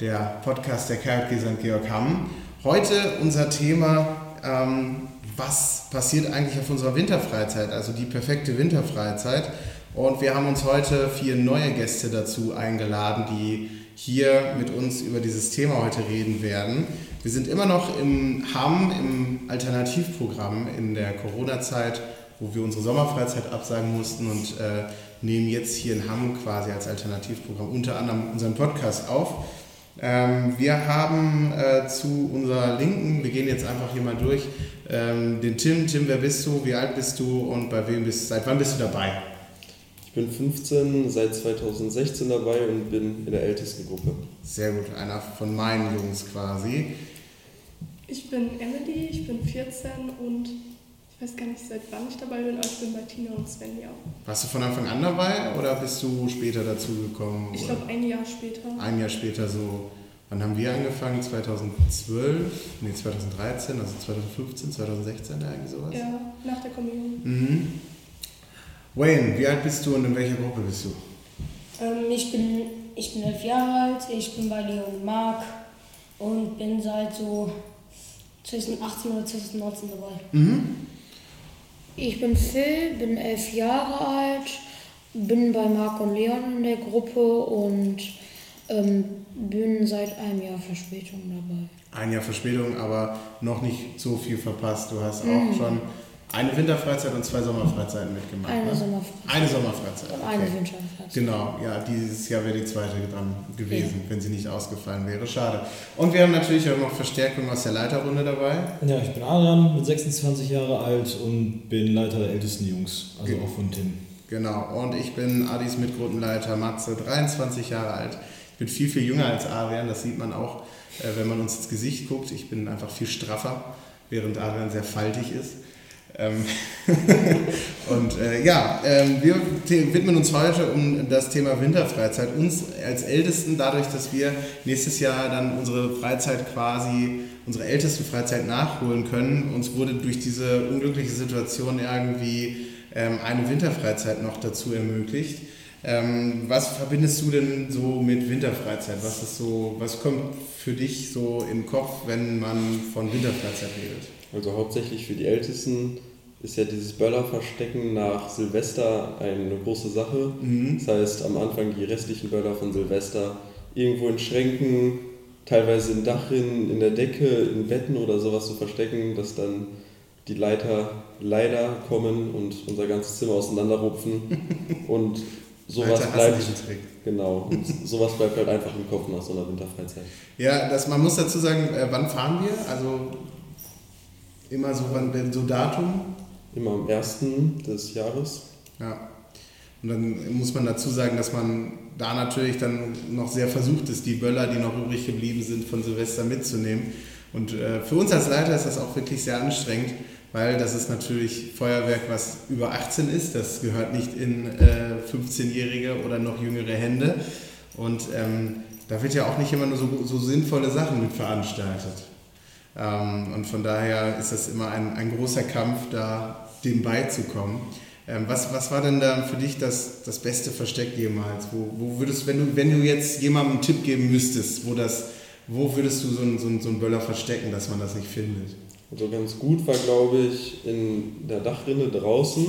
der Podcast der KfG St. Georg Hamm. Heute unser Thema, ähm, was passiert eigentlich auf unserer Winterfreizeit, also die perfekte Winterfreizeit. Und wir haben uns heute vier neue Gäste dazu eingeladen, die hier mit uns über dieses Thema heute reden werden. Wir sind immer noch im Hamm, im Alternativprogramm in der Corona-Zeit, wo wir unsere Sommerfreizeit absagen mussten und äh, nehmen jetzt hier in Hamm quasi als Alternativprogramm unter anderem unseren Podcast auf. Ähm, wir haben äh, zu unserer Linken, wir gehen jetzt einfach hier mal durch, ähm, den Tim. Tim, wer bist du? Wie alt bist du und bei wem bist Seit wann bist du dabei? Ich bin 15, seit 2016 dabei und bin in der ältesten Gruppe. Sehr gut, einer von meinen Jungs quasi. Ich bin Emily, ich bin 14 und ich weiß gar nicht, seit wann ich dabei bin, aber ich bin bei Tina und Svenja. Warst du von Anfang an dabei oder bist du später dazugekommen? Ich glaube ein Jahr später. Ein Jahr später so. Wann haben wir angefangen? 2012? Nee, 2013, also 2015, 2016, irgendwie sowas? Ja, nach der Kommunion. Mhm. Wayne, wie alt bist du und in welcher Gruppe bist du? Ähm, ich, bin, ich bin elf Jahre alt, ich bin bei Leon und Marc und bin seit so 2018 oder 2019 dabei. Mhm. Ich bin Phil, bin elf Jahre alt, bin bei Marc und Leon in der Gruppe und ähm, bin seit einem Jahr Verspätung dabei. Ein Jahr Verspätung, aber noch nicht so viel verpasst. Du hast auch schon eine Winterfreizeit und zwei Sommerfreizeiten mitgemacht. Eine ne? Sommerfreizeit. Eine Sommerfreizeit. Und eine okay. Winterfreizeit. Genau, ja, dieses Jahr wäre die zweite dran gewesen, wenn sie nicht ausgefallen wäre. Schade. Und wir haben natürlich auch noch Verstärkung aus der Leiterrunde dabei. Ja, ich bin Adrian, bin 26 Jahre alt und bin Leiter der ältesten Jungs, also Ge- auch von Tim. Genau, und ich bin Adis Mitgruppenleiter Matze, 23 Jahre alt. Ich bin viel, viel jünger als Adrian, das sieht man auch, äh, wenn man uns ins Gesicht guckt. Ich bin einfach viel straffer, während Adrian sehr faltig ist. Ähm und äh, ja, ähm, wir widmen uns heute um das Thema Winterfreizeit. Uns als Ältesten, dadurch, dass wir nächstes Jahr dann unsere Freizeit quasi, unsere älteste Freizeit nachholen können. Uns wurde durch diese unglückliche Situation irgendwie ähm, eine Winterfreizeit noch dazu ermöglicht. Ähm, was verbindest du denn so mit Winterfreizeit? Was ist so, was kommt für dich so im Kopf, wenn man von Winterfreizeit redet? Also hauptsächlich für die Ältesten ist ja dieses Böllerverstecken nach Silvester eine große Sache. Mhm. Das heißt, am Anfang die restlichen Böller von Silvester irgendwo in Schränken, teilweise in Dachrinnen, in der Decke, in Betten oder sowas zu verstecken, dass dann die Leiter leider kommen und unser ganzes Zimmer auseinanderrupfen. und sowas Alter bleibt. Genau, und sowas bleibt halt einfach im Kopf nach so einer Winterfreizeit. Ja, das, man muss dazu sagen, äh, wann fahren wir? Also immer so, wann, wenn so Datum? Immer am ersten des Jahres. Ja. Und dann muss man dazu sagen, dass man da natürlich dann noch sehr versucht ist, die Böller, die noch übrig geblieben sind, von Silvester mitzunehmen. Und äh, für uns als Leiter ist das auch wirklich sehr anstrengend, weil das ist natürlich Feuerwerk, was über 18 ist. Das gehört nicht in äh, 15-jährige oder noch jüngere Hände. Und ähm, da wird ja auch nicht immer nur so, so sinnvolle Sachen mit veranstaltet. Ähm, und von daher ist das immer ein, ein großer Kampf, da dem beizukommen. Ähm, was, was war denn da für dich das, das beste Versteck jemals? Wo, wo würdest, wenn du, wenn du jetzt jemandem einen Tipp geben müsstest, wo, das, wo würdest du so einen, so, einen, so einen Böller verstecken, dass man das nicht findet? Also ganz gut war, glaube ich, in der Dachrinne draußen.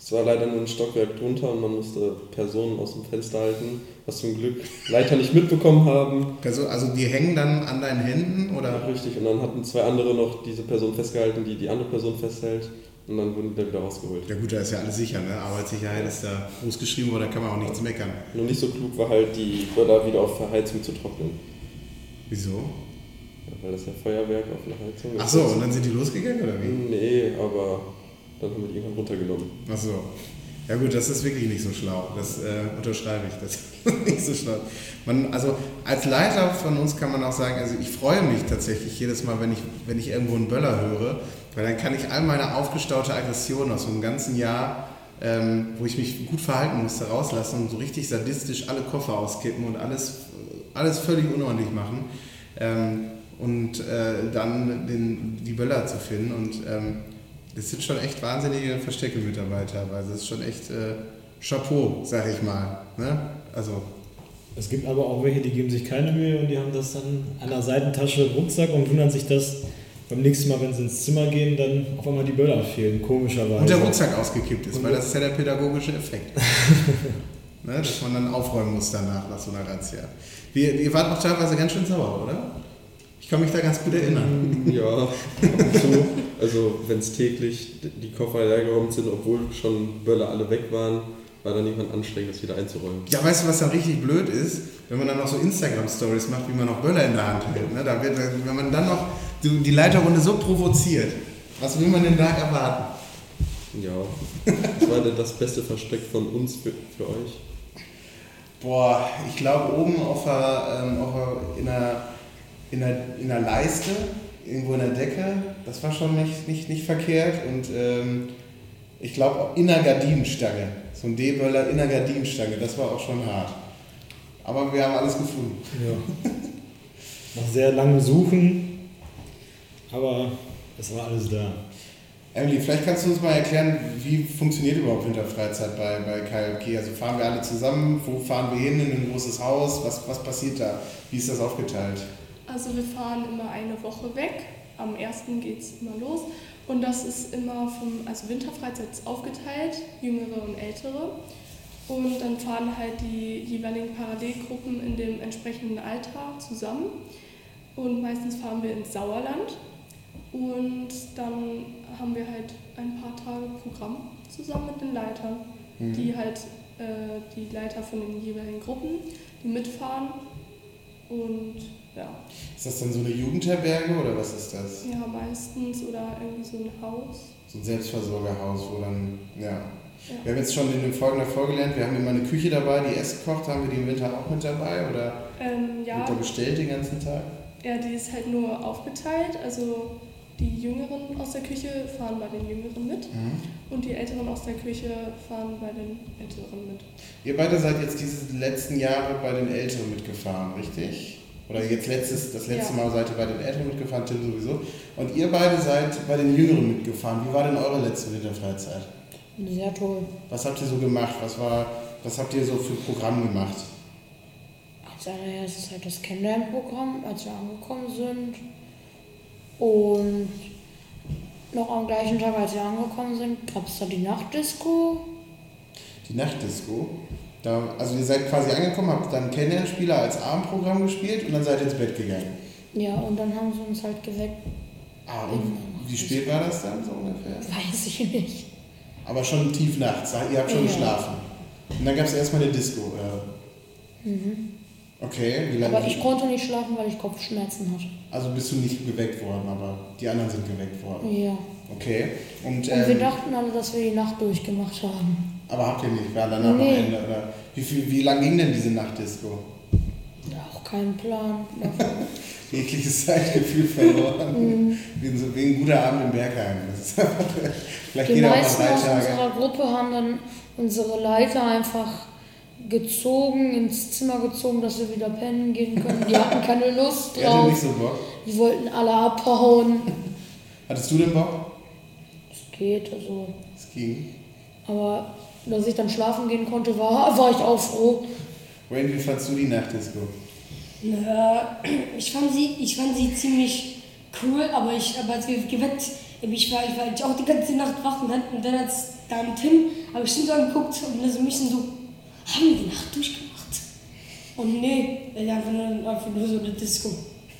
Es war leider nur ein Stockwerk drunter und man musste Personen aus dem Fenster halten, was zum Glück Leiter nicht mitbekommen haben. Also, also die hängen dann an deinen Händen oder? Richtig, und dann hatten zwei andere noch diese Person festgehalten, die die andere Person festhält. Und dann wurden die dann wieder rausgeholt. Ja gut, da ist ja alles sicher, ne? Arbeitssicherheit ist da groß geschrieben, aber da kann man auch nichts meckern. Nur nicht so klug war halt, die Böller wieder auf Verheizung zu trocknen. Wieso? Ja, weil das ja Feuerwerk auf einer Heizung ist. Ach so, und dann sind die losgegangen oder wie? Nee, aber dann haben wir die irgendwann runtergenommen. Ach so. Ja gut, das ist wirklich nicht so schlau. Das äh, unterschreibe ich. Das ist nicht so schlau. Man, also als Leiter von uns kann man auch sagen, also ich freue mich tatsächlich jedes Mal, wenn ich, wenn ich irgendwo einen Böller höre, weil dann kann ich all meine aufgestaute Aggression aus so einem ganzen Jahr, ähm, wo ich mich gut verhalten musste, rauslassen und so richtig sadistisch alle Koffer auskippen und alles, alles völlig unordentlich machen. Ähm, und äh, dann den, die Böller zu finden und ähm, das sind schon echt wahnsinnige Verstecke mit dabei teilweise. Das ist schon echt, äh, Chapeau, sag ich mal. Ne? Also, Es gibt aber auch welche, die geben sich keine Mühe und die haben das dann an der Seitentasche im Rucksack und wundern sich, dass beim nächsten Mal, wenn sie ins Zimmer gehen, dann auf einmal die Böller fehlen, komischerweise. und der Rucksack ausgekippt ist, weil das ist ja der pädagogische Effekt. ne? Dass man dann aufräumen muss danach nach so einer Razzia. Wir, ihr wart auch teilweise ganz schön sauer, oder? Ich kann mich da ganz gut erinnern. Ja, ab und zu. Also wenn es täglich die Koffer leergeräumt sind, obwohl schon Böller alle weg waren, war dann irgendwann anstrengend, das wieder einzuräumen. Ja, weißt du, was dann richtig blöd ist? Wenn man dann noch so Instagram-Stories macht, wie man noch Böller in der Hand hält. Ne? Da wird, wenn man dann noch die Leiterrunde so provoziert, was will man denn da erwarten? Ja, was war denn das beste Versteck von uns für, für euch? Boah, ich glaube oben auf der, ähm, auf der, in, der, in, der, in der Leiste, irgendwo in der Decke, das war schon nicht, nicht, nicht verkehrt. Und ähm, ich glaube auch in der Gardinenstange, so ein D-Böller in der Gardinenstange, das war auch schon hart. Aber wir haben alles gefunden. Ja. Nach sehr langem Suchen, aber es war alles da. Emily, vielleicht kannst du uns mal erklären, wie funktioniert überhaupt Winterfreizeit bei, bei KLK? Also fahren wir alle zusammen? Wo fahren wir hin? In ein großes Haus? Was, was passiert da? Wie ist das aufgeteilt? Also wir fahren immer eine Woche weg. Am 1. geht es immer los. Und das ist immer vom, also Winterfreizeit ist aufgeteilt, jüngere und ältere. Und dann fahren halt die jeweiligen Parallelgruppen in dem entsprechenden Alter zusammen. Und meistens fahren wir ins Sauerland. Und dann haben wir halt ein paar Tage Programm zusammen mit den Leitern, Mhm. die halt äh, die Leiter von den jeweiligen Gruppen, die mitfahren. Und ja, Ist das dann so eine Jugendherberge oder was ist das? ja, meistens oder irgendwie so ein Haus. So ein Selbstversorgerhaus, wo dann, ja. Ja. Wir haben jetzt schon in den Folgen davor gelernt, wir haben immer eine Küche dabei, die Essen kocht. Haben wir die im Winter auch mit dabei oder Ähm, ja, wird da bestellt den ganzen Tag? ja, die ist halt nur aufgeteilt. Also die Jüngeren aus der Küche fahren bei den Jüngeren mit Mhm. und die Älteren aus der Küche fahren bei den Älteren mit. Ihr beide seid jetzt diese letzten Jahre bei den Älteren mitgefahren, richtig? Oder jetzt letztes, das letzte Ja. Mal seid ihr bei den Älteren mitgefahren, Tim sowieso. Und ihr beide seid bei den Jüngeren mitgefahren. Wie war denn eure letzte Winterfreizeit? Sehr toll. Was habt ihr so gemacht? Was, war, was habt ihr so für Programm gemacht? Als allererstes halt das Kennenlernprogramm, als wir angekommen sind. Und noch am gleichen Tag, als wir angekommen sind, gab es da die Nachtdisco. Die Nachtdisco. Da, also ihr seid quasi angekommen, habt dann Kennenlernspieler als Abendprogramm gespielt und dann seid ihr ins Bett gegangen. Ja, und dann haben sie uns halt geweckt. Ah, und wie spät war das dann so ungefähr? Weiß ich nicht. Aber schon tief nachts, ihr habt schon Ja. geschlafen. Und dann gab es erstmal eine Disco. Äh. Okay, wie lange? Aber ich konnte nicht schlafen, weil ich Kopfschmerzen hatte. also bist du nicht geweckt worden, aber die anderen sind geweckt worden. Ja. Okay. Und, Und wir ähm, dachten alle, dass wir die Nacht durchgemacht haben. Aber habt ihr nicht? War danach Nee. am Ende? Oder wie, viel, wie lang ging denn diese Nachtdisco? Auch keinen Plan. Jegliches Zeitgefühl verloren. Mhm. wie ein guter Abend im Bergheim. Vielleicht Die geht auch mal meisten aus unserer Gruppe haben dann unsere Leiter einfach gezogen, ins Zimmer gezogen, dass wir wieder pennen gehen können. Die hatten keine Lust Ihr hattet nicht drauf. so Bock. Die wollten alle abhauen. Hattest du denn Bock? Es geht, also. Es ging. Aber dass ich dann schlafen gehen konnte, war, war ich auch froh. Wayne, wie fandst du die Nachtdisco? Na, ich fand sie, ich fand sie ziemlich cool, aber ich, aber als wir geweckt, ich war, ich war auch die ganze Nacht wach und dann, und dann als dann Tim, habe ich ihn so angeguckt und also mich so, haben wir die Nacht durchgemacht? Und nee, einfach nur, einfach nur so eine Disco.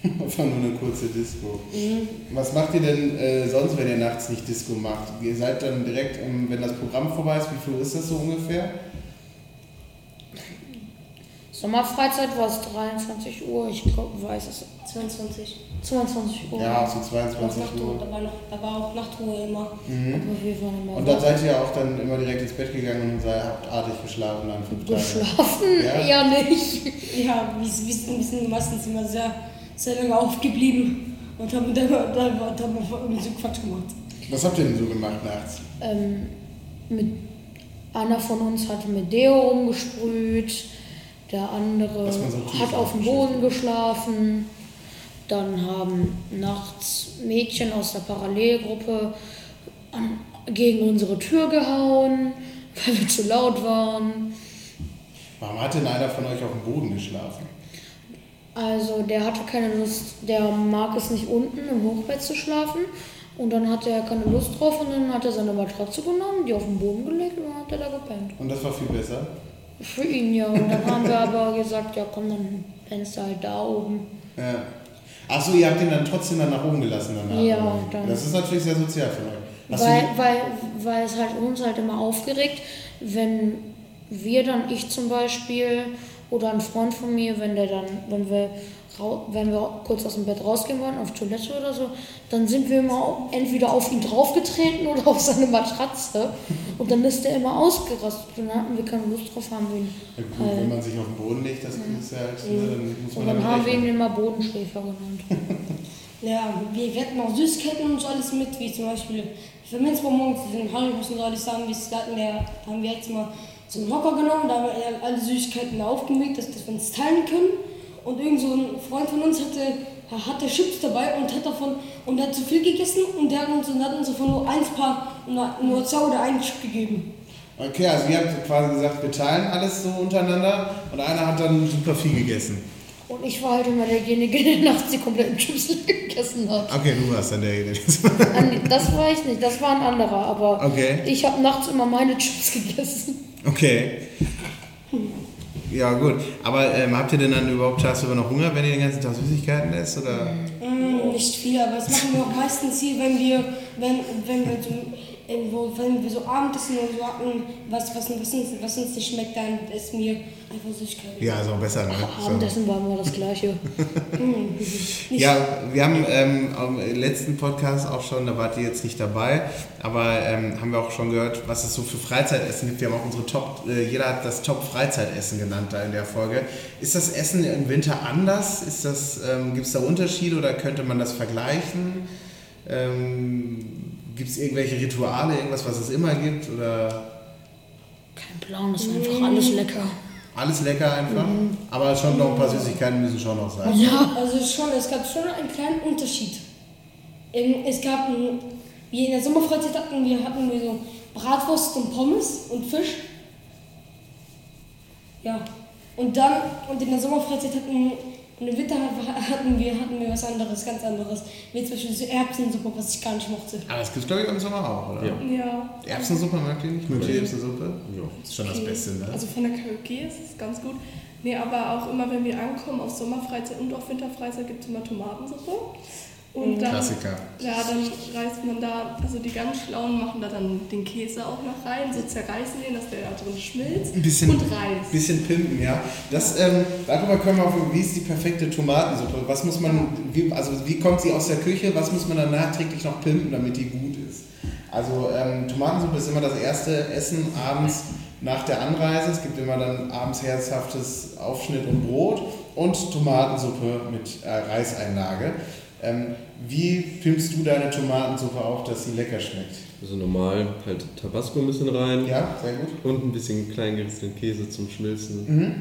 Einfach nur eine kurze Disco. Mhm. Was macht ihr denn äh, sonst, wenn ihr nachts nicht Disco macht? Ihr seid dann direkt, ähm, wenn das Programm vorbei ist, wie viel ist das so ungefähr? Sommerfreizeit war es 23 Uhr, ich glaub, weiß es. 22. 22 Uhr. Ja, so Noch 22 Nachtruhe, Uhr. da war, noch, da war auch Nachtruhe immer. Mhm. Immer Und dann seid ihr auch dann immer direkt ins Bett gegangen und seid, habt artig geschlafen dann fünf Tage. geschlafen, Ja. eher nicht. Ja, wir, wir sind meistens immer sehr, sehr lange aufgeblieben und haben dann, dann, dann, dann irgendwie so Quatsch gemacht. Was habt ihr denn so gemacht nachts? Ähm, mit, einer von uns hatte mit Deo rumgesprüht, der andere so hat auf dem Boden geschlafen. Dann haben nachts Mädchen aus der Parallelgruppe an, gegen unsere Tür gehauen. weil wir zu laut waren. Warum hat denn einer von euch auf dem Boden geschlafen? Also der hatte keine Lust, der mag es nicht unten im Hochbett zu schlafen. Und dann hatte er keine Lust drauf und dann hat er seine Matratze genommen, die auf den Boden gelegt und dann hat er da gepennt. Und das war viel besser. Für ihn ja. Und dann haben wir aber gesagt, ja komm, dann pennst du halt da oben. Ja. Achso, ihr habt ihn dann trotzdem dann nach oben gelassen danach. Ja, dann- Das ist natürlich sehr sozial von euch. Hast Weil, weil, weil es halt uns halt immer aufgeregt, wenn wir dann, ich zum Beispiel oder ein Freund von mir, wenn der dann, wenn wir, wenn wir kurz aus dem Bett rausgehen wollen, auf Toilette oder so, dann sind wir immer entweder auf ihn draufgetreten oder auf seine Matratze und dann ist der immer ausgerastet und dann hatten wir keine Lust drauf, haben wir ihn. ja, gut, wenn man sich auf den Boden legt, das ist ja halt, ne, dann muss man Und dann haben wir ihn immer Bodenschläfer genannt. Ja, wir, wir hatten auch Süßigkeiten und so alles mit, wie zum Beispiel Pfefferminzbonbons, den Haribus und so alles haben wir, da hatten wir, da haben wir jetzt mal so einen Hocker genommen, da haben wir alle Süßigkeiten aufgelegt, dass, dass wir uns teilen können. Und irgend so ein Freund von uns hatte, hatte Chips dabei und hat davon, und hat zu viel gegessen und der hat uns, und hat uns davon nur eins Paar, nur, nur zwei oder einen Chip gegeben. Okay, also ihr habt quasi gesagt, wir teilen alles so untereinander und einer hat dann super viel gegessen. Und ich war halt immer derjenige, der nachts die kompletten Chips gegessen hat. Okay, du warst dann derjenige. Das war ich nicht, das war ein anderer, aber Okay. ich habe nachts immer meine Chips gegessen. Okay. Ja, gut. Aber ähm, habt ihr denn dann überhaupt tagsüber noch Hunger, wenn ihr den ganzen Tag Süßigkeiten esst? Oder? Mm, nicht viel, aber das machen wir auch meistens hier, wenn wir, wenn, wenn wir so irgendwo, wenn wir so Abendessen oder so hatten, was, was, was, uns, was uns nicht schmeckt, dann essen wir einfach Süßigkeiten. Ja, ist auch besser, ne? So. Abendessen war immer das Gleiche. Nicht Ja, wir haben ähm, am letzten Podcast auch schon, da wart ihr jetzt nicht dabei, aber ähm, haben wir auch schon gehört, was es so für Freizeitessen gibt. Wir haben auch unsere Top, äh, jeder hat das Top-Freizeitessen genannt da in der Folge. Ist das Essen im Winter anders? Ist das, ähm, gibt es da Unterschiede oder könnte man das vergleichen? Ähm, gibt es irgendwelche Rituale, irgendwas, was es immer gibt? Oder Kein Plan, das war einfach alles lecker. alles lecker einfach? Aber schon noch ein paar Süßigkeiten müssen schon noch sein. Ja. Also schon, es gab schon einen kleinen Unterschied. Es gab, ein, wie in der Sommerfreizeit hatten wir, hatten wir so Bratwurst und Pommes und Fisch. Ja. Und dann, und in der Sommerfreizeit hatten, in der Winter hatten wir, hatten wir was anderes, ganz anderes. Wie zum Beispiel so Erbsensuppe, was ich gar nicht mochte. Aber das gibt es, glaube ich, im Sommer auch, oder? Ja. Ja. Erbsensuppe mögt ihr nicht? Mögt ihr Erbsensuppe? Ja. Das ist schon das Okay. Beste, ne? Also von der KOG ist es ganz gut. Nee, aber auch immer, wenn wir ankommen auf Sommerfreizeit und auf Winterfreizeit gibt es immer Tomatensuppe. Und dann, Klassiker. ja, dann reißt man da, also die ganz Schlauen machen da dann den Käse auch noch rein, so zerreißen den, dass der da drin schmilzt. Ein bisschen, und Reis. bisschen pimpen, ja. Das, ähm, darüber können wir auch, wie ist die perfekte Tomatensuppe? Was muss man, wie, also wie kommt sie aus der Küche? Was muss man dann nachträglich noch pimpen, damit die gut ist? Also ähm, Tomatensuppe ist immer das erste Essen abends nach der Anreise. Es gibt immer dann abends herzhaftes Aufschnitt und Brot und Tomatensuppe mit äh, Reiseinlage. Ähm, wie pimpst du deine Tomatensuppe auf, dass sie lecker schmeckt? Also normal halt Tabasco ein bisschen rein Ja, sehr gut. und ein bisschen klein gerissenen Käse zum Schmilzen, Mhm.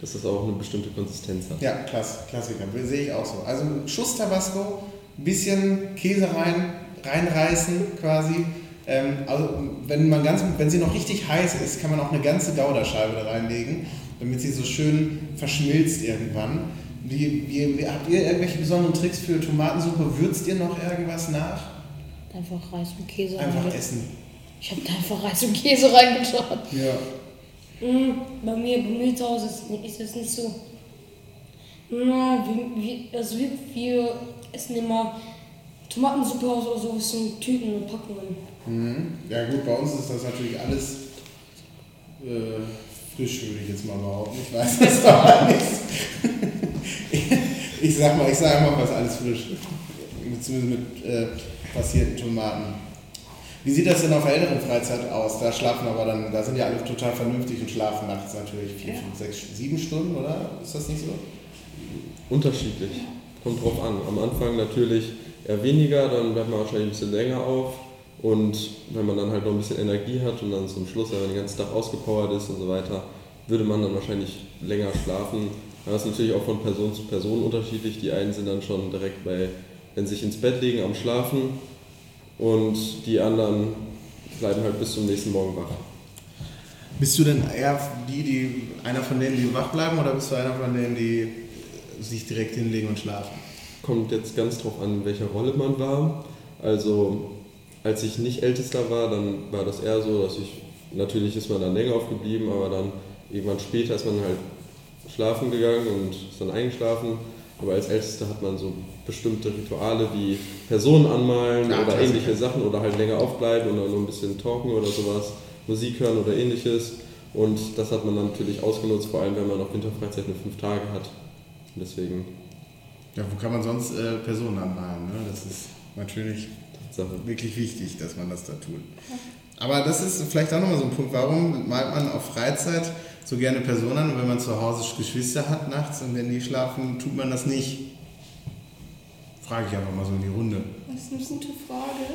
dass das auch eine bestimmte Konsistenz hat. Ja, klass, Klassiker, sehe ich auch so. Also Schuss Tabasco, bisschen Käse rein, reinreißen quasi. Ähm, also wenn, man ganz, wenn sie noch richtig heiß ist, kann man auch eine ganze Gouda-Scheibe da reinlegen, damit sie so schön verschmilzt irgendwann. Wie, wie, wie, habt ihr irgendwelche besonderen Tricks für Tomatensuppe? Würzt ihr noch irgendwas nach? Einfach Reis und Käse Einfach reingetan. essen. Ich habe da einfach Reis und Käse reingetan. Ja. Mm, Bei mir, bei mir zu Hause ist, es nicht so. Na, wir, wir, also wir, wir essen immer Tomatensuppe aus oder sowas in Tüten und Packungen. Mhm. Ja gut, bei uns ist das natürlich alles äh, frisch, würde ich jetzt mal behaupten. Ich weiß das aber nicht. Ich sag mal, ich sag mal, was alles frisch. Zumindest mit äh, passierten Tomaten. Wie sieht das denn auf der älteren Freizeit aus? Da schlafen aber dann, da sind ja alle total vernünftig und schlafen nachts natürlich vier, Ja. fünf, sechs, sieben Stunden, oder? Ist das nicht so? Unterschiedlich. Kommt drauf an. Am Anfang natürlich eher weniger, dann bleibt man wahrscheinlich ein bisschen länger auf. Und wenn man dann halt noch ein bisschen Energie hat und dann zum Schluss, wenn man den ganzen Tag ausgepowert ist und so weiter, würde man dann wahrscheinlich länger schlafen. Aber das ist natürlich auch von Person zu Person unterschiedlich. Die einen sind dann schon direkt bei, wenn sie sich ins Bett legen, am Schlafen und die anderen bleiben halt bis zum nächsten Morgen wach. Bist du denn eher die, die einer von denen, die wach bleiben, oder bist du einer von denen, die sich direkt hinlegen und schlafen? Kommt jetzt ganz drauf an, in welcher Rolle man war. Also als ich nicht ältester war, dann war das eher so, dass ich, natürlich ist man dann länger aufgeblieben, aber dann irgendwann später ist man halt schlafen gegangen und ist dann eingeschlafen. Aber als Ältester hat man so bestimmte Rituale wie Personen anmalen Ja, oder Klassiker. ähnliche Sachen oder halt länger aufbleiben oder nur ein bisschen talken oder sowas, Musik hören oder ähnliches. Und das hat man dann natürlich ausgenutzt, vor allem wenn man auch Winterfreizeit nur fünf Tage hat. Und deswegen Ja, wo kann man sonst äh, Personen anmalen? Ne? Das ist natürlich Sache. wirklich wichtig, dass man das da tut. Aber das ist vielleicht auch nochmal so ein Punkt, warum malt man auf Freizeit so gerne Personen an und wenn man zu Hause Geschwister hat nachts und wenn die schlafen, tut man das nicht? Frage ich einfach mal so in die Runde. Das ist eine gute Frage.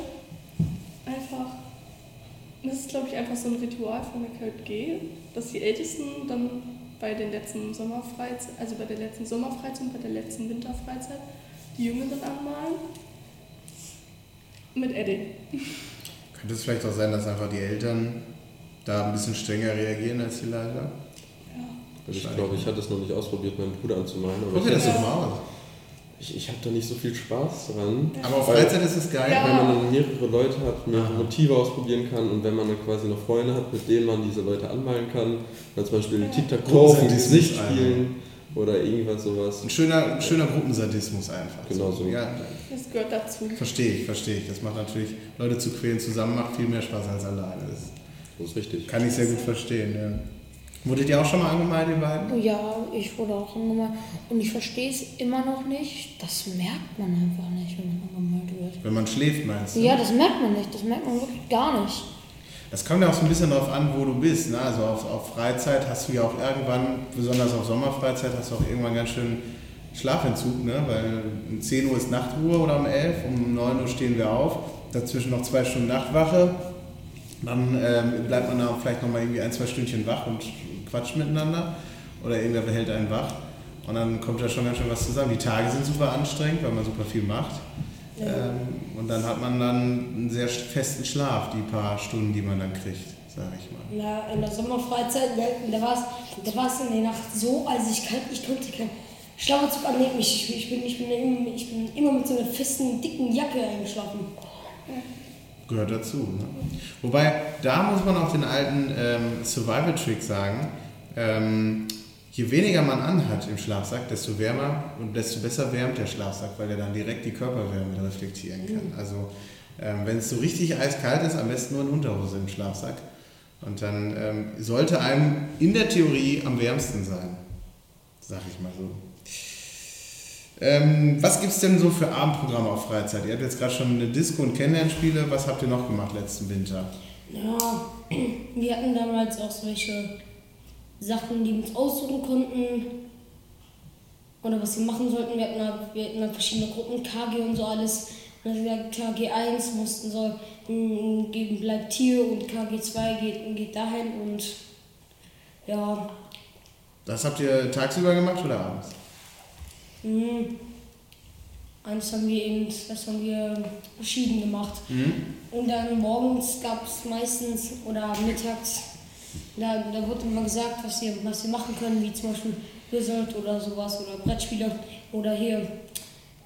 Einfach, das ist glaube ich einfach so ein Ritual von der KJG, dass die Ältesten dann bei den letzten Sommerfreizeit, also bei der letzten Sommerfreizeit und bei der letzten Winterfreizeit die Jüngeren anmalen. Mit Edding. Könnte es vielleicht auch sein, dass einfach die Eltern da ein bisschen strenger reagieren als die Leiter? Ja. Also ich glaube, ich hatte es noch nicht ausprobiert, meinen Bruder anzumalen. Aber Probier ich, das doch mal aus. ich, ich habe da nicht so viel Spaß dran. Aber auf Freizeit ist es geil. Ja. Wenn man dann mehrere Leute hat, mehrere. Motive ausprobieren kann und wenn man dann quasi noch Freunde hat, mit denen man diese Leute anmalen kann, dann zum Beispiel Ja. Auf dem Disney Gesicht Alter. spielen oder irgendwas sowas. Ein schöner, ein schöner Gruppensadismus einfach. Genau so. Ja, Das gehört dazu. verstehe ich, verstehe ich. Das macht natürlich, Leute zu quälen zusammen macht viel mehr Spaß als alleine. Das Das ist richtig. kann ich sehr gut verstehen. Ja. Wurdet ihr auch schon mal angemalt, ihr beiden? Ja, ich wurde auch angemalt. Und ich verstehe es immer noch nicht. Das merkt man einfach nicht, wenn man angemalt wird. Wenn man schläft, meinst du? Ja, das merkt man nicht. Das merkt man wirklich gar nicht. Das kommt ja auch so ein bisschen darauf an, wo du bist. Ne? Also auf, auf Freizeit hast du ja auch irgendwann, besonders auf Sommerfreizeit, hast du auch irgendwann ganz schön Schlafentzug, ne? weil um 10 Uhr ist Nachtruhe oder um 11, um 9 Uhr stehen wir auf, dazwischen noch zwei Stunden Nachtwache. Dann ähm, bleibt man da vielleicht nochmal irgendwie ein, zwei Stündchen wach und quatscht miteinander oder irgendwer behält einen wach. Und dann kommt da schon ganz schön was zusammen. Die Tage sind super anstrengend, weil man super viel macht. Ähm, und dann hat man dann einen sehr festen Schlaf, die paar Stunden, die man dann kriegt, sage ich mal. Na, in der Sommerfreizeit, da, da war es da war's in der Nacht so, also ich, kann, ich konnte keinen Schlafanzug annehmen. Ich, ich, bin, ich, bin immer, ich bin immer mit so einer festen, dicken Jacke eingeschlafen. Gehört dazu. Ne? Wobei, da muss man auch den alten ähm, Survival-Trick sagen. Ähm, je weniger man anhat im Schlafsack, desto wärmer und desto besser wärmt der Schlafsack, weil er dann direkt die Körperwärme reflektieren kann. Also ähm, wenn es so richtig eiskalt ist, am besten nur in Unterhose im Schlafsack. Und dann ähm, sollte einem in der Theorie am wärmsten sein. Sag ich mal so. Ähm, was gibt es denn so für Abendprogramme auf Freizeit? Ihr habt jetzt gerade schon eine Disco und Kennenlernspiele. Was habt ihr noch gemacht letzten Winter? Ja, wir hatten damals auch solche Sachen, die wir uns aussuchen konnten. Oder was wir machen sollten. Wir hatten, wir hatten da verschiedene Gruppen, KG und so alles. Und dann gesagt, KG 1 mussten so, mm, geben bleibt hier und KG 2 geht, geht dahin und ja, Das habt ihr tagsüber gemacht oder abends? Mm, eins haben wir eben, das haben wir verschieden gemacht. Und dann morgens gab es meistens oder mittags, da, da wurde immer gesagt, was wir, was wir machen können, wie zum Beispiel Wizard oder sowas oder Brettspiele oder hier,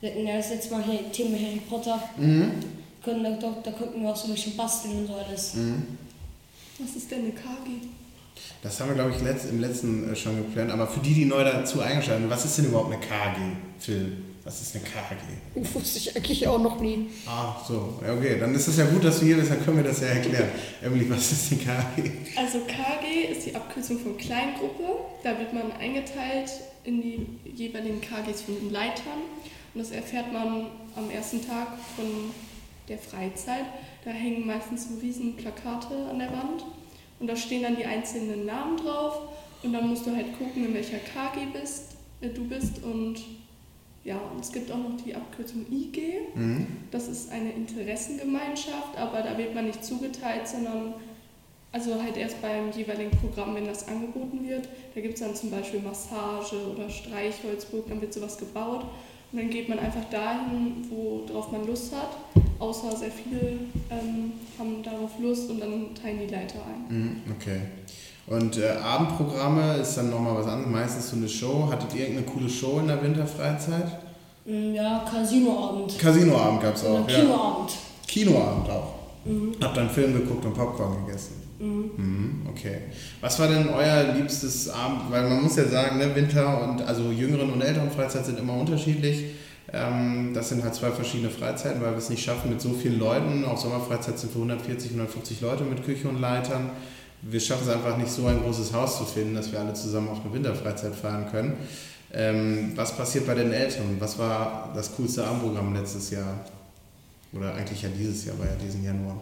ja das letzte Mal hier Thema Harry Potter, können, da, da, da konnten wir auch so ein bisschen basteln und so alles. Was ist denn eine KG? Das haben wir, glaube ich, letzt, im letzten äh, schon geplant. Aber für die, die neu dazu eingeschaltet sind, was ist denn überhaupt eine KG, Phil? Was ist eine KG? Wusste ich eigentlich auch noch nie. Ah, so. Ja, okay. Dann ist es ja gut, dass du hier bist, dann können wir das ja erklären. Emily, was ist eine KG? Also KG ist die Abkürzung von Kleingruppe. Da wird man eingeteilt in die jeweiligen KGs von den Leitern. Und das erfährt man am ersten Tag von der Freizeit. Da hängen meistens so riesen Plakate an der Wand. Und da stehen dann die einzelnen Namen drauf. Und dann musst du halt gucken, in welcher KG bist, äh, du bist. Und ja, und es gibt auch noch die Abkürzung IG. Mhm. Das ist eine Interessengemeinschaft, aber da wird man nicht zugeteilt, sondern also halt erst beim jeweiligen Programm, wenn das angeboten wird. Da gibt es dann zum Beispiel Massage oder Streichholzburg, dann wird sowas gebaut. Und dann geht man einfach dahin, worauf man Lust hat. Außer sehr viele ähm, haben darauf Lust und dann teilen die Leiter ein. Mhm, Okay. Und äh, Abendprogramme ist dann nochmal was anderes, meistens so eine Show. Hattet ihr irgendeine coole Show in der Winterfreizeit? Mm, Ja, Casinoabend. Casinoabend gab es auch. Ja. Kinoabend. Kinoabend auch. Habt dann Film geguckt und Popcorn gegessen. Mhm, okay. Was war denn euer liebstes Abend? Weil man muss ja sagen, ne, Winter und also Jüngeren und älteren Freizeit sind immer unterschiedlich. Ähm, das sind halt zwei verschiedene Freizeiten, weil wir es nicht schaffen mit so vielen Leuten. Auf Sommerfreizeit sind wir 140, 150 Leute mit Küche und Leitern. Wir schaffen es einfach nicht, so ein großes Haus zu finden, dass wir alle zusammen auf eine Winterfreizeit fahren können. Ähm, was passiert bei den Eltern? Was war das coolste Abendprogramm letztes Jahr? Oder eigentlich ja dieses Jahr, war ja diesen Januar.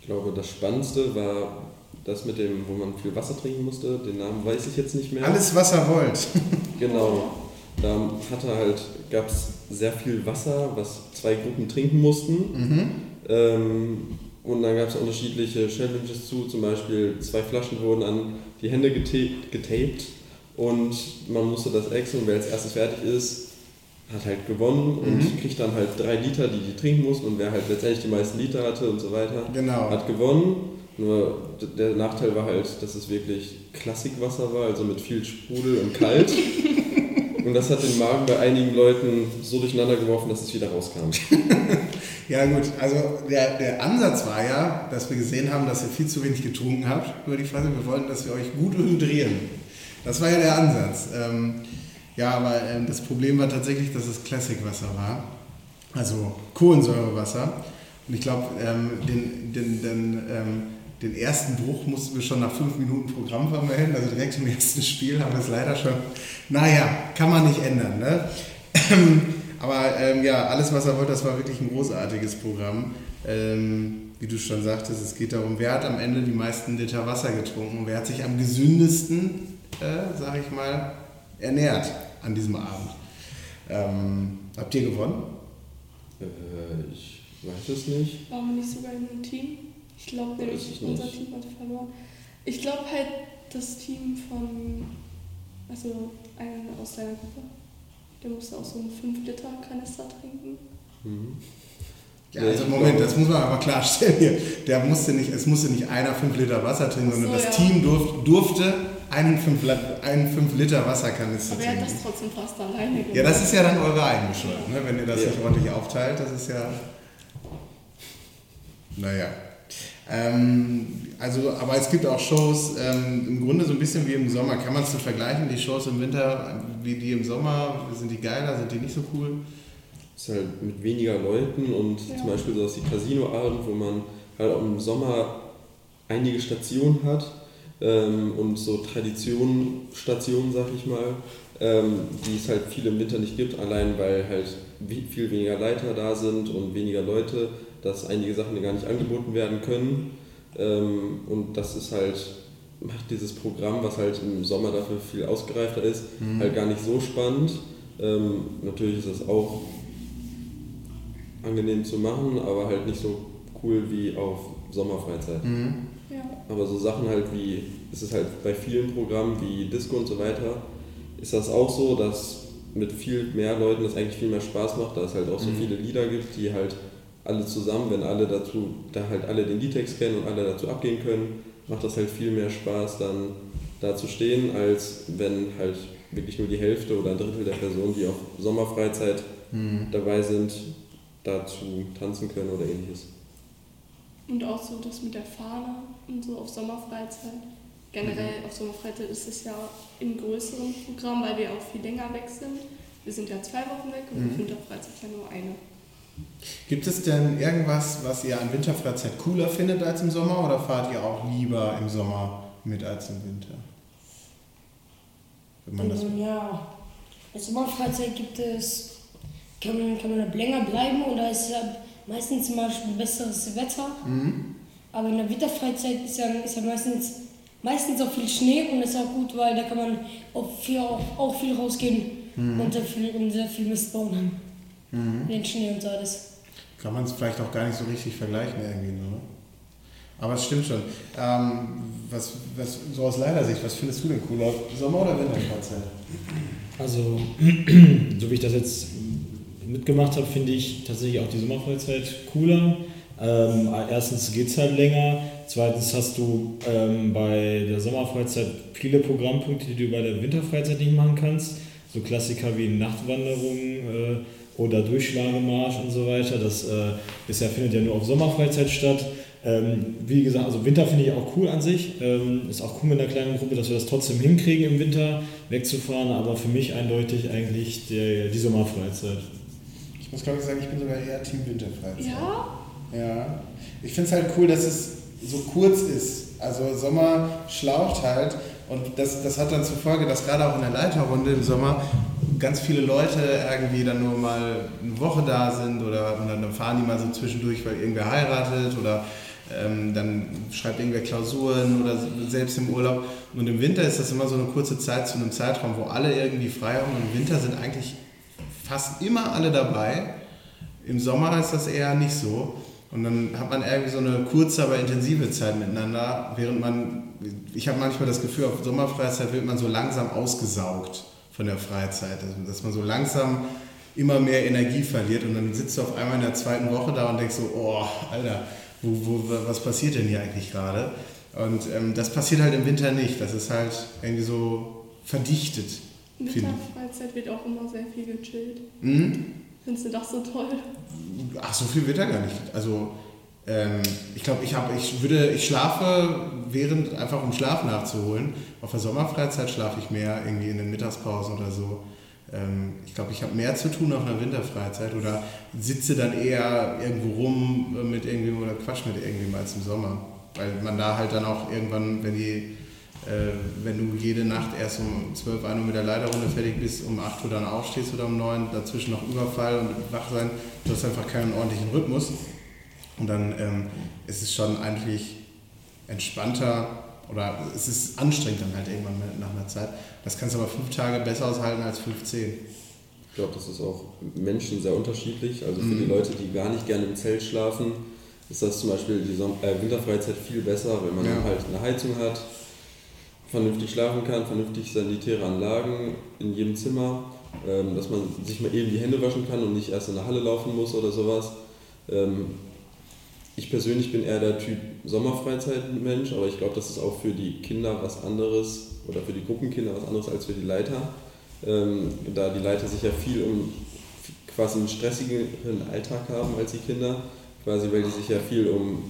Ich glaube, das Spannendste war das mit dem, wo man viel Wasser trinken musste. Den Namen weiß ich jetzt nicht mehr. Alles, was er wollt. Genau. Da hatte halt, gab es sehr viel Wasser, was zwei Gruppen trinken mussten. Mhm. Ähm, und dann gab es unterschiedliche Challenges zu, zum Beispiel zwei Flaschen wurden an die Hände geta- getaped und man musste das Ex und wer als erstes fertig ist, hat halt gewonnen und Mhm. kriegt dann halt drei Liter, die die trinken mussten und wer halt letztendlich die meisten Liter hatte und so weiter, Genau. hat gewonnen. Nur der Nachteil war halt, dass es wirklich Klassikwasser war, also mit viel Sprudel und kalt. und das hat den Magen bei einigen Leuten so durcheinander geworfen, dass es wieder rauskam. Ja gut, also der, der Ansatz war ja, dass wir gesehen haben, dass ihr viel zu wenig getrunken habt über die Phase. Wir wollten, dass wir euch gut hydrieren. Das war ja der Ansatz. Ähm, ja, aber ähm, das Problem war tatsächlich, dass es Classic-Wasser war. Also Kohlensäurewasser. Und ich glaube, ähm, den, den, den, ähm, den ersten Bruch mussten wir schon nach fünf Minuten Programm vermelden. Also direkt im ersten Spiel haben wir es leider schon. Naja, kann man nicht ändern. Ne? Aber ähm, ja, alles, was er wollte, das war wirklich ein großartiges Programm. Ähm, wie du schon sagtest, es geht darum, wer hat am Ende die meisten Liter Wasser getrunken, wer hat sich am gesündesten, äh, sag ich mal, ernährt an diesem Abend. Ähm, habt ihr gewonnen? Äh, ich weiß es nicht. Waren wir nicht sogar in einem Team? Ich glaube nämlich, ich unser nicht. Team hat verloren. Ich glaube halt, das Team von, also einer aus deiner Gruppe, der musste auch so einen 5-Liter-Kanister trinken. Mhm. Ja, also Moment, das muss man aber klarstellen hier. Der musste nicht, es musste nicht einer 5 Liter Wasser trinken, sondern So, das ja. Team durf, durfte einen 5, einen 5 Liter Wasserkanister Aber er hat trinken. das trotzdem fast alleine gemacht. Ja, das ist ja dann eure eigene Schuld, ne? wenn ihr das Ja. nicht ordentlich aufteilt. Das ist ja. Naja. Ähm, also, aber es gibt auch Shows, ähm, im Grunde so ein bisschen wie im Sommer. Kann man es so vergleichen, die Shows im Winter wie die im Sommer? Sind die geiler, sind die nicht so cool? ist halt mit weniger Leuten und Ja. zum Beispiel sowas wie Casinoabend, wo man halt auch im Sommer einige Stationen hat ähm, und so Traditionen, Stationen, sag ich mal, ähm, die es halt viel im Winter nicht gibt, allein weil halt viel weniger Leiter da sind und weniger Leute, dass einige Sachen gar nicht angeboten werden können. Ähm, und das ist halt, macht dieses Programm, was halt im Sommer dafür viel ausgereifter ist, halt gar nicht so spannend. Ähm, natürlich ist es auch angenehm zu machen, aber halt nicht so cool wie auf Sommerfreizeit. Mhm. Ja. Aber so Sachen halt wie, es ist halt bei vielen Programmen wie Disco und so weiter, ist das auch so, dass mit viel mehr Leuten das eigentlich viel mehr Spaß macht, da es halt auch so Mhm. viele Lieder gibt, die halt alle zusammen, wenn alle dazu, da halt alle den Liedtext kennen und alle dazu abgehen können, macht das halt viel mehr Spaß, dann da zu stehen, als wenn halt wirklich nur die Hälfte oder ein Drittel der Personen, die auf Sommerfreizeit Mhm. dabei sind, dazu tanzen können oder ähnliches. Und auch so das mit der Fahne und so auf Sommerfreizeit. Generell auf Sommerfreizeit ist es ja im größeren Programm, weil wir auch viel länger weg sind. Wir sind ja zwei Wochen weg und Mhm. auf Winterfreizeit ja nur eine. Gibt es denn irgendwas, was ihr an Winterfreizeit cooler findet als im Sommer oder fahrt ihr auch lieber im Sommer mit als im Winter? Wenn man das. Ähm, ja, in der Sommerfreizeit gibt es, kann man, kann man länger bleiben und da ist ja meistens zum Beispiel besseres Wetter. Mhm. Aber in der Winterfreizeit ist ja, ist ja meistens, meistens auch viel Schnee und das ist auch gut, weil da kann man auch viel, auch, auch viel rausgehen und, sehr viel, und sehr viel Mist bauen haben. Mhm. Den Schnee und so alles. Kann man es vielleicht auch gar nicht so richtig vergleichen irgendwie, ne? Aber es stimmt schon. Ähm, was, was, so aus leider Sicht, was findest du denn cooler? Sommer- oder Winterfreizeit? Also, so wie ich das jetzt mitgemacht habe, finde ich tatsächlich auch die Sommerfreizeit cooler. Ähm, erstens geht es halt länger. Zweitens hast du ähm, bei der Sommerfreizeit viele Programmpunkte, die du bei der Winterfreizeit nicht machen kannst. So Klassiker wie Nachtwanderung äh, oder Durchschlagemarsch und so weiter. Das äh, ist ja, findet ja nur auf Sommerfreizeit statt. Ähm, wie gesagt, also Winter finde ich auch cool an sich. Ähm, ist auch cool mit einer kleinen Gruppe, dass wir das trotzdem hinkriegen im Winter wegzufahren, aber für mich eindeutig eigentlich der, die Sommerfreizeit. Ich muss glaube ich sagen, ich bin sogar eher Team Winterfreizeit. Ja? Ja. Ich finde es halt cool, dass es so kurz ist. Also Sommer schlaucht halt und das, das hat dann zur Folge, dass gerade auch in der Leiterrunde im Sommer ganz viele Leute irgendwie dann nur mal eine Woche da sind oder dann fahren die mal so zwischendurch, weil irgendwer heiratet oder ähm, dann schreibt irgendwer Klausuren oder selbst im Urlaub. Und im Winter ist das immer so eine kurze Zeit zu einem Zeitraum, wo alle irgendwie frei haben. Und im Winter sind eigentlich fast immer alle dabei. Im Sommer ist das eher nicht so. Und dann hat man irgendwie so eine kurze, aber intensive Zeit miteinander, während man, ich habe manchmal das Gefühl, auf Sommerfreizeit wird man so langsam ausgesaugt von der Freizeit, dass man so langsam immer mehr Energie verliert und dann sitzt du auf einmal in der zweiten Woche da und denkst so, oh, Alter, wo, wo, was passiert denn hier eigentlich gerade? Und ähm, das passiert halt im Winter nicht, das ist halt irgendwie so verdichtet. Winterfreizeit wird auch immer sehr viel gechillt. Mhm. Findest du das so toll? Ach, so viel wird da gar nicht. Also, ähm, ich glaube, ich, ich würde, ich schlafe während, einfach um Schlaf nachzuholen. Auf der Sommerfreizeit schlafe ich mehr, irgendwie in den Mittagspausen oder so. Ähm, ich glaube, ich habe mehr zu tun auf einer Winterfreizeit oder sitze dann eher irgendwo rum mit irgendwem oder quatsch mit irgendwem als im Sommer. Weil man da halt dann auch irgendwann, wenn die wenn du jede Nacht erst um 12 Uhr mit der Leiterrunde fertig bist, um 8 Uhr dann aufstehst oder um 9 dazwischen noch Überfall und wach sein, du hast einfach keinen ordentlichen Rhythmus. Und dann ähm, ist es schon eigentlich entspannter oder es ist anstrengend dann halt irgendwann nach einer Zeit. Das kannst du aber fünf Tage besser aushalten als 15. Ich glaube, das ist auch Menschen sehr unterschiedlich. Also für mhm. die Leute, die gar nicht gerne im Zelt schlafen, ist das zum Beispiel die äh, Winterfreizeit viel besser, wenn man ja. halt eine Heizung hat, vernünftig schlafen kann, vernünftig sanitäre Anlagen in jedem Zimmer, ähm, dass man sich mal eben die Hände waschen kann und nicht erst in der Halle laufen muss oder sowas. Ähm, ich persönlich bin eher der Typ Sommerfreizeitmensch, aber ich glaube, das ist auch für die Kinder was anderes oder für die Gruppenkinder was anderes als für die Leiter. Ähm, da die Leiter sich ja viel um quasi einen stressigeren Alltag haben als die Kinder, quasi weil die sich ja viel um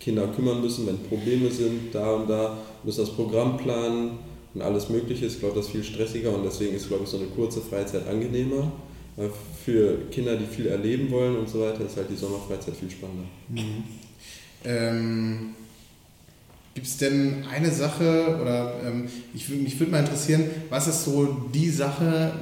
Kinder kümmern müssen, wenn Probleme sind, da und da, müssen das Programm planen und alles Mögliche. Ich glaube, das ist viel stressiger und deswegen ist, glaube ich, so eine kurze Freizeit angenehmer. Weil für Kinder, die viel erleben wollen und so weiter, ist halt die Sommerfreizeit viel spannender. Mhm. Ähm, Gibt es denn eine Sache, oder ähm, ich, mich würde mal interessieren, was ist so die Sache,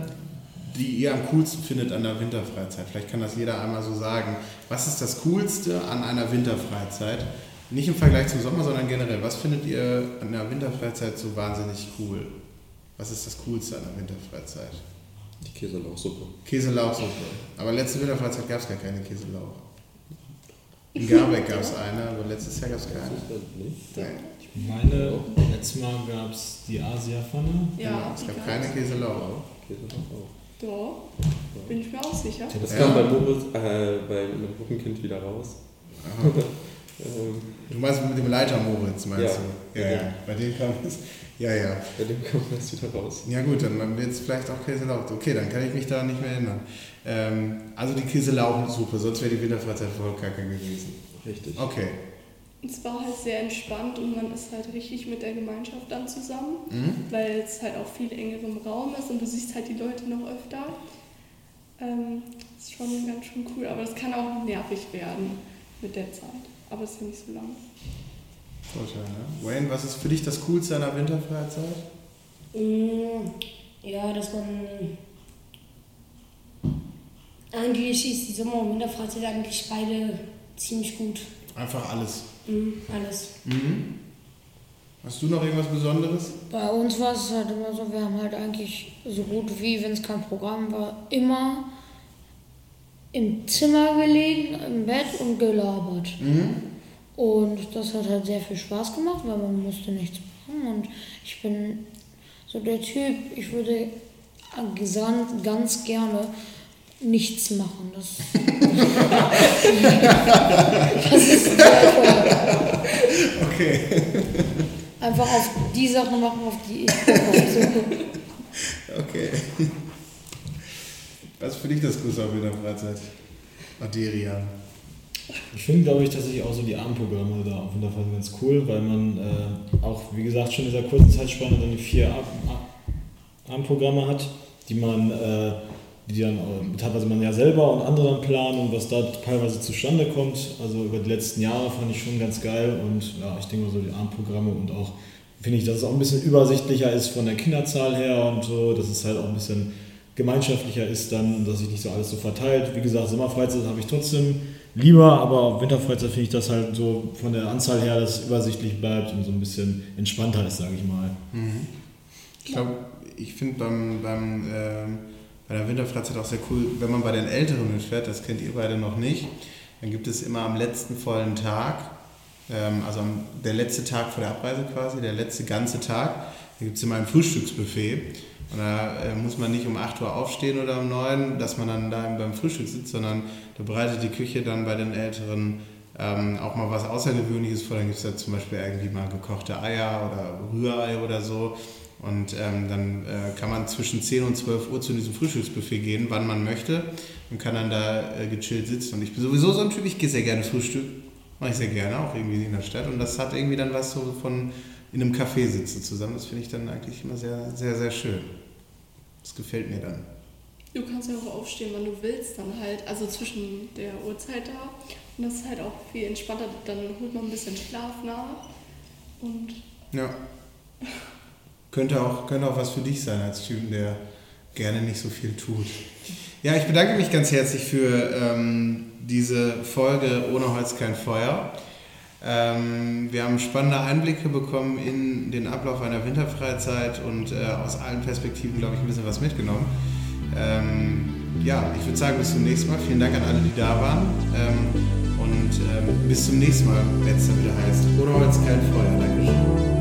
die ihr am coolsten findet an der Winterfreizeit? Vielleicht kann das jeder einmal so sagen. Was ist das Coolste an einer Winterfreizeit? Nicht im Vergleich zum Sommer, sondern generell. Was findet ihr an der Winterfreizeit so wahnsinnig cool? Was ist das Coolste an der Winterfreizeit? Die Käselauchsuppe. Käselauchsuppe. Aber letzte Winterfreizeit gab es gar keine Käselauch. In Garbeck gab es eine, aber letztes Jahr gab es keine. Nein. Ich meine, letztes Mal gab es die Asia-Pfanne. Ja, genau, es gab keine Käselauch. Käselauch auch. Doch, bin ich mir auch sicher. Das ja. kam bei Moritz, äh, bei meinem Gruppenkind wieder raus. Ähm, du meinst mit dem Leiter Moritz, meinst ja, du? Ja, ja. Bei dem kam es. Ja, ja. Bei dem kam das wieder raus. Ja gut, dann wird es vielleicht auch Käselauch. Okay, dann kann ich mich da nicht mehr erinnern. Ähm, also die Käselauchsuppe, sonst wäre die Winterfreizeit voll kacke gewesen. Richtig. Okay. Es war halt sehr entspannt und man ist halt richtig mit der Gemeinschaft dann zusammen, mhm. weil es halt auch viel engerem Raum ist und du siehst halt die Leute noch öfter. Ähm, ist schon ganz schön cool, aber es kann auch nervig werden mit der Zeit. Aber es ist ja nicht so lang. Total, ne? Wayne, was ist für dich das Coolste an der Winterfreizeit? Mm, ja, dass man. Eigentlich ist die Sommer- und Winterfreizeit eigentlich beide ziemlich gut. Einfach alles. Mhm, alles. Mhm. Hast du noch irgendwas Besonderes? Bei uns war es halt immer so, wir haben halt eigentlich so gut wie, wenn es kein Programm war, immer im Zimmer gelegen, im Bett und gelabert. Mhm. Und das hat halt sehr viel Spaß gemacht, weil man musste nichts machen. Und ich bin so der Typ, ich würde ganz gerne nichts machen. Das, das ist Okay, auf die Sachen machen, auf die ich Bock. Okay. Was ist für dich das Größte auf der Freizeit? Aderian. Ich finde, glaube ich, tatsächlich auch so die Abendprogramme da auf jeden Fall ganz cool, weil man äh, auch, wie gesagt, schon in dieser kurzen Zeitspanne dann die vier Ab Ab Abendprogramme hat, die man, äh, die dann äh, teilweise man ja selber und andere dann planen und was da teilweise zustande kommt. Also über die letzten Jahre fand ich schon ganz geil und ja, ich denke mal so die Abendprogramme und auch finde ich, dass es auch ein bisschen übersichtlicher ist von der Kinderzahl her und so, dass es halt auch ein bisschen gemeinschaftlicher ist dann, dass sich nicht so alles so verteilt. Wie gesagt, Sommerfreizeit habe ich trotzdem lieber, aber Winterfreizeit finde ich das halt so von der Anzahl her, dass es übersichtlich bleibt und so ein bisschen entspannter ist, sage ich mal. Mhm. Ich glaube, ich finde beim, beim, ähm, bei der Winterfreizeit auch sehr cool, wenn man bei den Älteren mitfährt, das kennt ihr beide noch nicht, dann gibt es immer am letzten vollen Tag, ähm, also am, der letzte Tag vor der Abreise quasi, der letzte ganze Tag, da gibt es immer ein Frühstücksbuffet. Und da äh, muss man nicht um 8 Uhr aufstehen oder um 9, dass man dann da beim Frühstück sitzt, sondern da bereitet die Küche dann bei den Älteren ähm, auch mal was Außergewöhnliches vor. Dann gibt es da zum Beispiel irgendwie mal gekochte Eier oder Rührei oder so. Und ähm, dann äh, kann man zwischen 10 und 12 Uhr zu diesem Frühstücksbuffet gehen, wann man möchte. Und kann dann da äh, gechillt sitzen. Und ich bin sowieso so ein Typ, ich gehe sehr gerne Frühstück. Mache ich sehr gerne, auch irgendwie in der Stadt. Und das hat irgendwie dann was so von in einem Café sitzen zusammen. Das finde ich dann eigentlich immer sehr, sehr, sehr schön. Das gefällt mir dann. Du kannst ja auch aufstehen, wann du willst, dann halt, also zwischen der Uhrzeit da. Und das ist halt auch viel entspannter. Dann holt man ein bisschen Schlaf nach. Und Ja. Könnte auch, könnte auch was für dich sein als Typen, der gerne nicht so viel tut. Ja, ich bedanke mich ganz herzlich für ähm, diese Folge Ohne Holz kein Feuer. Ähm, wir haben spannende Einblicke bekommen in den Ablauf einer Winterfreizeit und äh, aus allen Perspektiven, glaube ich, ein bisschen was mitgenommen. Ähm, ja, ich würde sagen, bis zum nächsten Mal. Vielen Dank an alle, die da waren. Ähm, und ähm, bis zum nächsten Mal, wenn es dann wieder heißt, ohne Holz kein Feuer. Dankeschön.